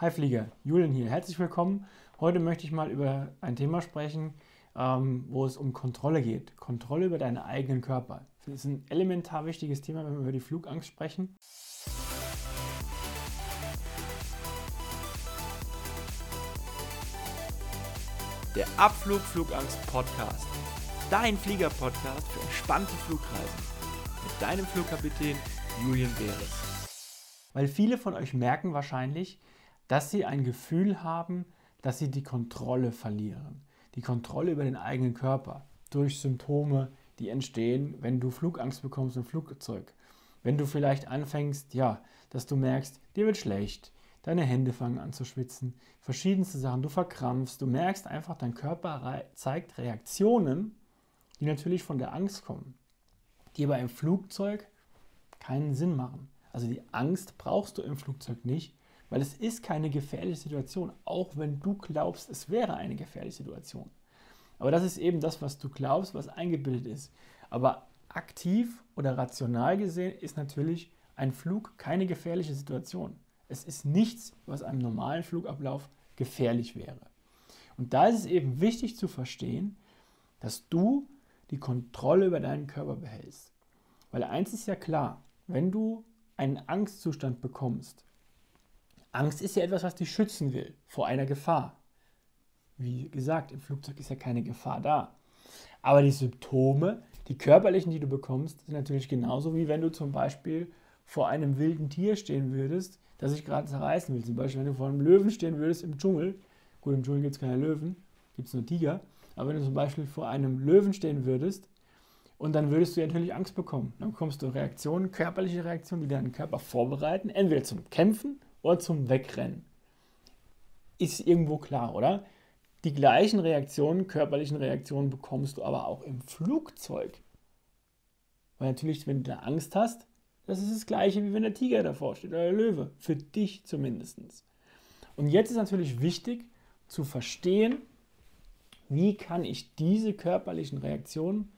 Hi Flieger, Julian hier. Herzlich willkommen. Heute möchte ich mal über ein Thema sprechen, ähm, wo es um Kontrolle geht. Kontrolle über deinen eigenen Körper. Das ist ein elementar wichtiges Thema, wenn wir über die Flugangst sprechen. Der Abflug Flugangst Podcast. Dein Flieger-Podcast für entspannte Flugreisen. Mit deinem Flugkapitän Julian Beres. Weil viele von euch merken wahrscheinlich, dass sie ein Gefühl haben, dass sie die Kontrolle verlieren. Die Kontrolle über den eigenen Körper durch Symptome, die entstehen, wenn du Flugangst bekommst im Flugzeug. Wenn du vielleicht anfängst, ja, dass du merkst, dir wird schlecht, deine Hände fangen an zu schwitzen, verschiedenste Sachen, du verkrampfst, du merkst einfach, dein Körper zeigt Reaktionen, die natürlich von der Angst kommen, die aber im Flugzeug keinen Sinn machen. Also die Angst brauchst du im Flugzeug nicht, weil es ist keine gefährliche Situation, auch wenn du glaubst, es wäre eine gefährliche Situation. Aber das ist eben das, was du glaubst, was eingebildet ist. Aber aktiv oder rational gesehen ist natürlich ein Flug keine gefährliche Situation. Es ist nichts, was einem normalen Flugablauf gefährlich wäre. Und da ist es eben wichtig zu verstehen, dass du die Kontrolle über deinen Körper behältst. Weil eins ist ja klar, wenn du einen Angstzustand bekommst, Angst ist ja etwas, was dich schützen will vor einer Gefahr. Wie gesagt, im Flugzeug ist ja keine Gefahr da. Aber die Symptome, die körperlichen, die du bekommst, sind natürlich genauso wie wenn du zum Beispiel vor einem wilden Tier stehen würdest, das sich gerade zerreißen will. Zum Beispiel, wenn du vor einem Löwen stehen würdest im Dschungel. Gut, im Dschungel gibt es keine Löwen, gibt es nur Tiger. Aber wenn du zum Beispiel vor einem Löwen stehen würdest, und dann würdest du natürlich Angst bekommen. Dann bekommst du Reaktionen, körperliche Reaktionen, die deinen Körper vorbereiten, entweder zum Kämpfen oder zum Wegrennen. Ist irgendwo klar, oder? Die gleichen Reaktionen, körperlichen Reaktionen bekommst du aber auch im Flugzeug. Weil natürlich, wenn du da Angst hast, das ist das gleiche, wie wenn der Tiger davor steht oder der Löwe. Für dich zumindest. Und jetzt ist natürlich wichtig zu verstehen, wie kann ich diese körperlichen Reaktionen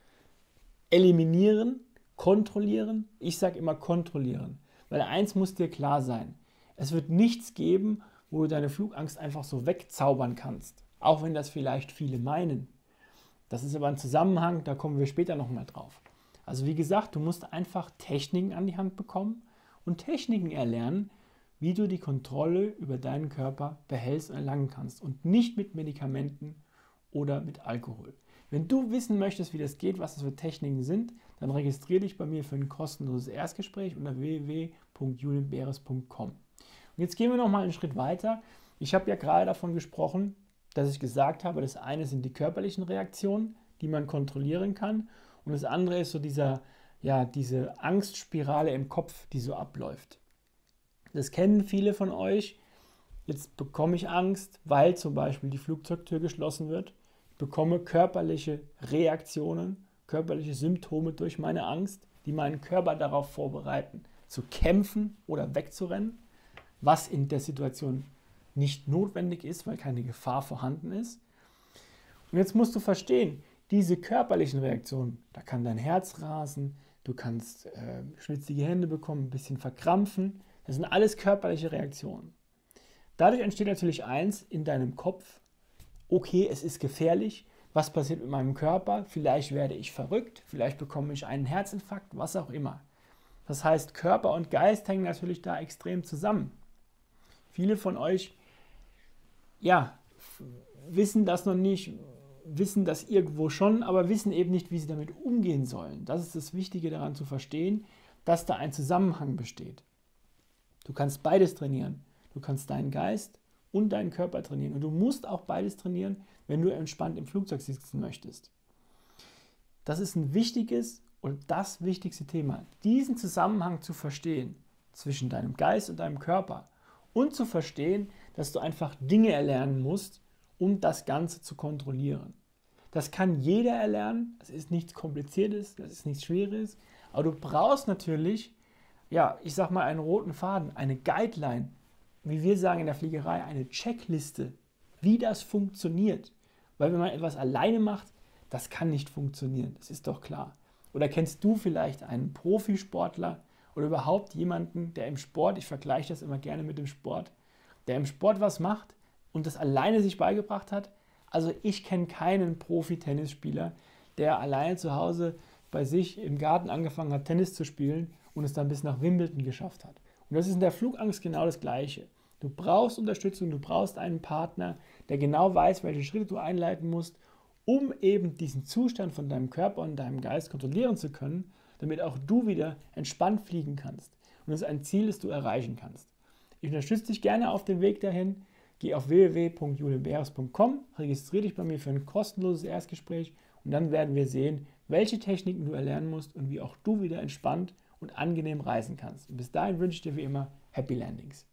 eliminieren, kontrollieren. Ich sage immer kontrollieren. Weil eins muss dir klar sein. Es wird nichts geben, wo du deine Flugangst einfach so wegzaubern kannst. Auch wenn das vielleicht viele meinen. Das ist aber ein Zusammenhang, da kommen wir später nochmal drauf. Also wie gesagt, du musst einfach Techniken an die Hand bekommen und Techniken erlernen, wie du die Kontrolle über deinen Körper behältst und erlangen kannst. Und nicht mit Medikamenten oder mit Alkohol. Wenn du wissen möchtest, wie das geht, was das für Techniken sind, dann registriere dich bei mir für ein kostenloses Erstgespräch unter www.julienberes.com. Jetzt gehen wir noch mal einen Schritt weiter. Ich habe ja gerade davon gesprochen, dass ich gesagt habe, das eine sind die körperlichen Reaktionen, die man kontrollieren kann. Und das andere ist so dieser, ja, diese Angstspirale im Kopf, die so abläuft. Das kennen viele von euch. Jetzt bekomme ich Angst, weil zum Beispiel die Flugzeugtür geschlossen wird. Ich bekomme körperliche Reaktionen, körperliche Symptome durch meine Angst, die meinen Körper darauf vorbereiten, zu kämpfen oder wegzurennen was in der Situation nicht notwendig ist, weil keine Gefahr vorhanden ist. Und jetzt musst du verstehen, diese körperlichen Reaktionen, da kann dein Herz rasen, du kannst äh, schwitzige Hände bekommen, ein bisschen verkrampfen, das sind alles körperliche Reaktionen. Dadurch entsteht natürlich eins in deinem Kopf, okay, es ist gefährlich, was passiert mit meinem Körper, vielleicht werde ich verrückt, vielleicht bekomme ich einen Herzinfarkt, was auch immer. Das heißt, Körper und Geist hängen natürlich da extrem zusammen. Viele von euch, ja, wissen das noch nicht, wissen das irgendwo schon, aber wissen eben nicht, wie sie damit umgehen sollen. Das ist das Wichtige daran zu verstehen, dass da ein Zusammenhang besteht. Du kannst beides trainieren. Du kannst deinen Geist und deinen Körper trainieren. Und du musst auch beides trainieren, wenn du entspannt im Flugzeug sitzen möchtest. Das ist ein wichtiges und das wichtigste Thema, diesen Zusammenhang zu verstehen zwischen deinem Geist und deinem Körper und zu verstehen, dass du einfach Dinge erlernen musst, um das Ganze zu kontrollieren. Das kann jeder erlernen, das ist nichts Kompliziertes, das ist nichts Schweres, aber du brauchst natürlich, ja, ich sag mal, einen roten Faden, eine Guideline, wie wir sagen in der Fliegerei, eine Checkliste, wie das funktioniert. Weil wenn man etwas alleine macht, das kann nicht funktionieren, das ist doch klar. Oder kennst du vielleicht einen Profisportler, oder überhaupt jemanden, der im Sport, ich vergleiche das immer gerne mit dem Sport, der im Sport was macht und das alleine sich beigebracht hat. Also ich kenne keinen Profi-Tennisspieler, der alleine zu Hause bei sich im Garten angefangen hat, Tennis zu spielen und es dann bis nach Wimbledon geschafft hat. Und das ist in der Flugangst genau das Gleiche. Du brauchst Unterstützung, du brauchst einen Partner, der genau weiß, welche Schritte du einleiten musst, um eben diesen Zustand von deinem Körper und deinem Geist kontrollieren zu können, damit auch du wieder entspannt fliegen kannst. Und das ist ein Ziel, das du erreichen kannst. Ich unterstütze dich gerne auf dem Weg dahin. Geh auf www.julienbeeres.com, registriere dich bei mir für ein kostenloses Erstgespräch und dann werden wir sehen, welche Techniken du erlernen musst und wie auch du wieder entspannt und angenehm reisen kannst. Und bis dahin wünsche ich dir wie immer Happy Landings.